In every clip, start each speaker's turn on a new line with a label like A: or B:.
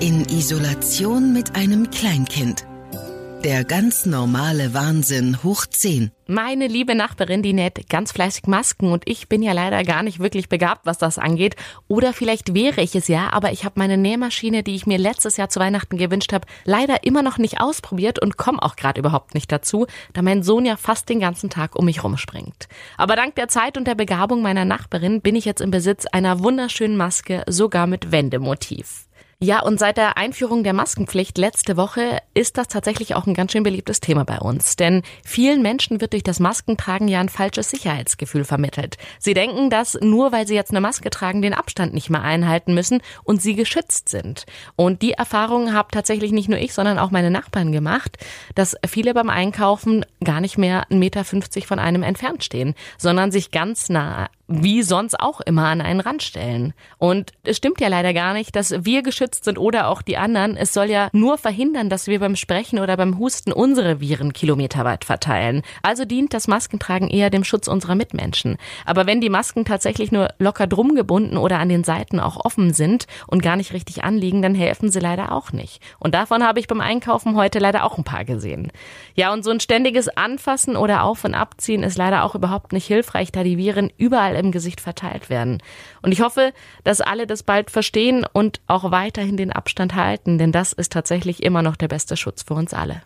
A: In Isolation mit einem Kleinkind. Der ganz normale Wahnsinn hoch 10.
B: Meine liebe Nachbarin, die näht ganz fleißig Masken und ich bin ja leider gar nicht wirklich begabt, was das angeht. Oder vielleicht wäre ich es ja, aber ich habe meine Nähmaschine, die ich mir letztes Jahr zu Weihnachten gewünscht habe, leider immer noch nicht ausprobiert und komme auch gerade überhaupt nicht dazu, da mein Sohn ja fast den ganzen Tag um mich rumspringt. Aber dank der Zeit und der Begabung meiner Nachbarin bin ich jetzt im Besitz einer wunderschönen Maske, sogar mit Wendemotiv. Ja, und seit der Einführung der Maskenpflicht letzte Woche ist das tatsächlich auch ein ganz schön beliebtes Thema bei uns. Denn vielen Menschen wird durch das Maskentragen ja ein falsches Sicherheitsgefühl vermittelt. Sie denken, dass nur weil sie jetzt eine Maske tragen, den Abstand nicht mehr einhalten müssen und sie geschützt sind. Und die Erfahrung habe tatsächlich nicht nur ich, sondern auch meine Nachbarn gemacht, dass viele beim Einkaufen gar nicht mehr 1,50 Meter von einem entfernt stehen, sondern sich ganz nah wie sonst auch immer an einen Rand stellen. Und es stimmt ja leider gar nicht, dass wir geschützt sind oder auch die anderen. Es soll ja nur verhindern, dass wir beim Sprechen oder beim Husten unsere Viren kilometerweit verteilen. Also dient das Maskentragen eher dem Schutz unserer Mitmenschen. Aber wenn die Masken tatsächlich nur locker drum gebunden oder an den Seiten auch offen sind und gar nicht richtig anliegen, dann helfen sie leider auch nicht. Und davon habe ich beim Einkaufen heute leider auch ein paar gesehen. Ja, und so ein ständiges Anfassen oder Auf- und Abziehen ist leider auch überhaupt nicht hilfreich, da die Viren überall im Gesicht verteilt werden. Und ich hoffe, dass alle das bald verstehen und auch weiterhin den Abstand halten, denn das ist tatsächlich immer noch der beste Schutz für uns alle.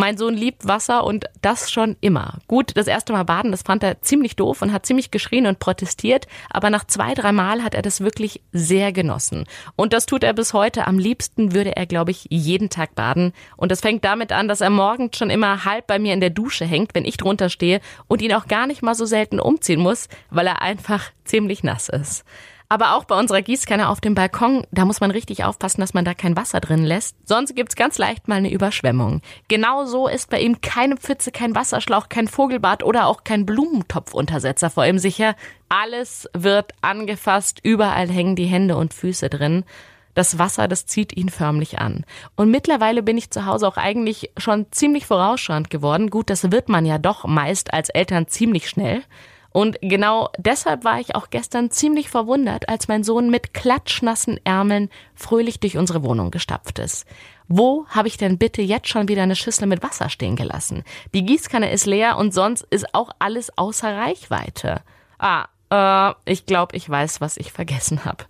B: Mein Sohn liebt Wasser und das schon immer. Gut, das erste Mal baden, das fand er ziemlich doof und hat ziemlich geschrien und protestiert, aber nach zwei, drei Mal hat er das wirklich sehr genossen. Und das tut er bis heute. Am liebsten würde er, glaube ich, jeden Tag baden. Und das fängt damit an, dass er morgens schon immer halb bei mir in der Dusche hängt, wenn ich drunter stehe und ihn auch gar nicht mal so selten umziehen muss, weil er einfach ziemlich nass ist. Aber auch bei unserer Gießkanne auf dem Balkon, da muss man richtig aufpassen, dass man da kein Wasser drin lässt. Sonst gibt's ganz leicht mal eine Überschwemmung. Genauso ist bei ihm keine Pfütze, kein Wasserschlauch, kein Vogelbad oder auch kein Blumentopfuntersetzer vor ihm sicher. Alles wird angefasst, überall hängen die Hände und Füße drin. Das Wasser, das zieht ihn förmlich an. Und mittlerweile bin ich zu Hause auch eigentlich schon ziemlich vorausschauend geworden. Gut, das wird man ja doch meist als Eltern ziemlich schnell. Und genau deshalb war ich auch gestern ziemlich verwundert, als mein Sohn mit klatschnassen Ärmeln fröhlich durch unsere Wohnung gestapft ist. Wo habe ich denn bitte jetzt schon wieder eine Schüssel mit Wasser stehen gelassen? Die Gießkanne ist leer und sonst ist auch alles außer Reichweite. Ah, äh, ich glaube, ich weiß, was ich vergessen habe.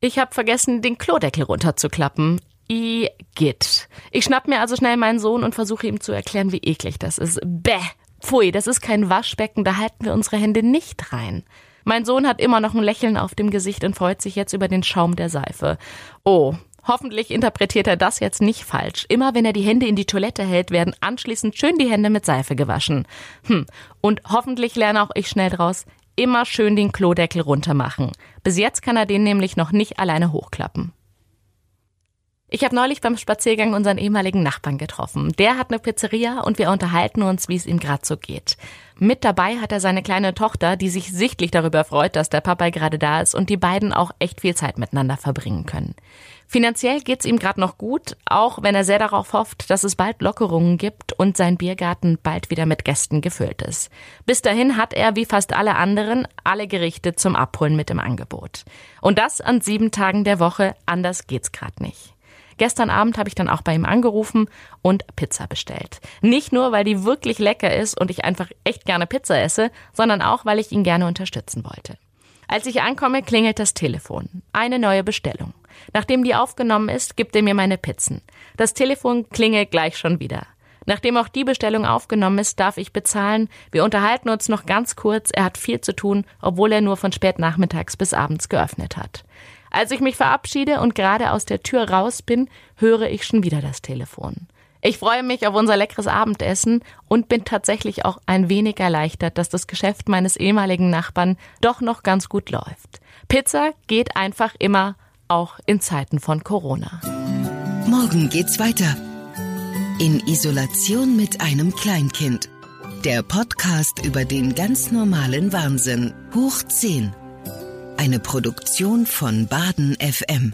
B: Ich habe vergessen, den Klodeckel runterzuklappen. Igitt. Ich schnapp mir also schnell meinen Sohn und versuche ihm zu erklären, wie eklig das ist. Bäh. Pfui, das ist kein Waschbecken, da halten wir unsere Hände nicht rein. Mein Sohn hat immer noch ein Lächeln auf dem Gesicht und freut sich jetzt über den Schaum der Seife. Oh, hoffentlich interpretiert er das jetzt nicht falsch. Immer wenn er die Hände in die Toilette hält, werden anschließend schön die Hände mit Seife gewaschen. Hm, und hoffentlich lerne auch ich schnell draus, immer schön den Klodeckel runtermachen. Bis jetzt kann er den nämlich noch nicht alleine hochklappen. Ich habe neulich beim Spaziergang unseren ehemaligen Nachbarn getroffen. Der hat eine Pizzeria und wir unterhalten uns, wie es ihm gerade so geht. Mit dabei hat er seine kleine Tochter, die sich sichtlich darüber freut, dass der Papa gerade da ist und die beiden auch echt viel Zeit miteinander verbringen können. Finanziell geht's ihm gerade noch gut, auch wenn er sehr darauf hofft, dass es bald Lockerungen gibt und sein Biergarten bald wieder mit Gästen gefüllt ist. Bis dahin hat er, wie fast alle anderen, alle Gerichte zum Abholen mit im Angebot. Und das an sieben Tagen der Woche, anders geht's gerade nicht. Gestern Abend habe ich dann auch bei ihm angerufen und Pizza bestellt. Nicht nur, weil die wirklich lecker ist und ich einfach echt gerne Pizza esse, sondern auch, weil ich ihn gerne unterstützen wollte. Als ich ankomme, klingelt das Telefon. Eine neue Bestellung. Nachdem die aufgenommen ist, gibt er mir meine Pizzen. Das Telefon klingelt gleich schon wieder. Nachdem auch die Bestellung aufgenommen ist, darf ich bezahlen. Wir unterhalten uns noch ganz kurz. Er hat viel zu tun, obwohl er nur von spät nachmittags bis abends geöffnet hat. Als ich mich verabschiede und gerade aus der Tür raus bin, höre ich schon wieder das Telefon. Ich freue mich auf unser leckeres Abendessen und bin tatsächlich auch ein wenig erleichtert, dass das Geschäft meines ehemaligen Nachbarn doch noch ganz gut läuft. Pizza geht einfach immer, auch in Zeiten von Corona.
A: Morgen geht's weiter. In Isolation mit einem Kleinkind. Der Podcast über den ganz normalen Wahnsinn. Hoch 10. Eine Produktion von Baden FM.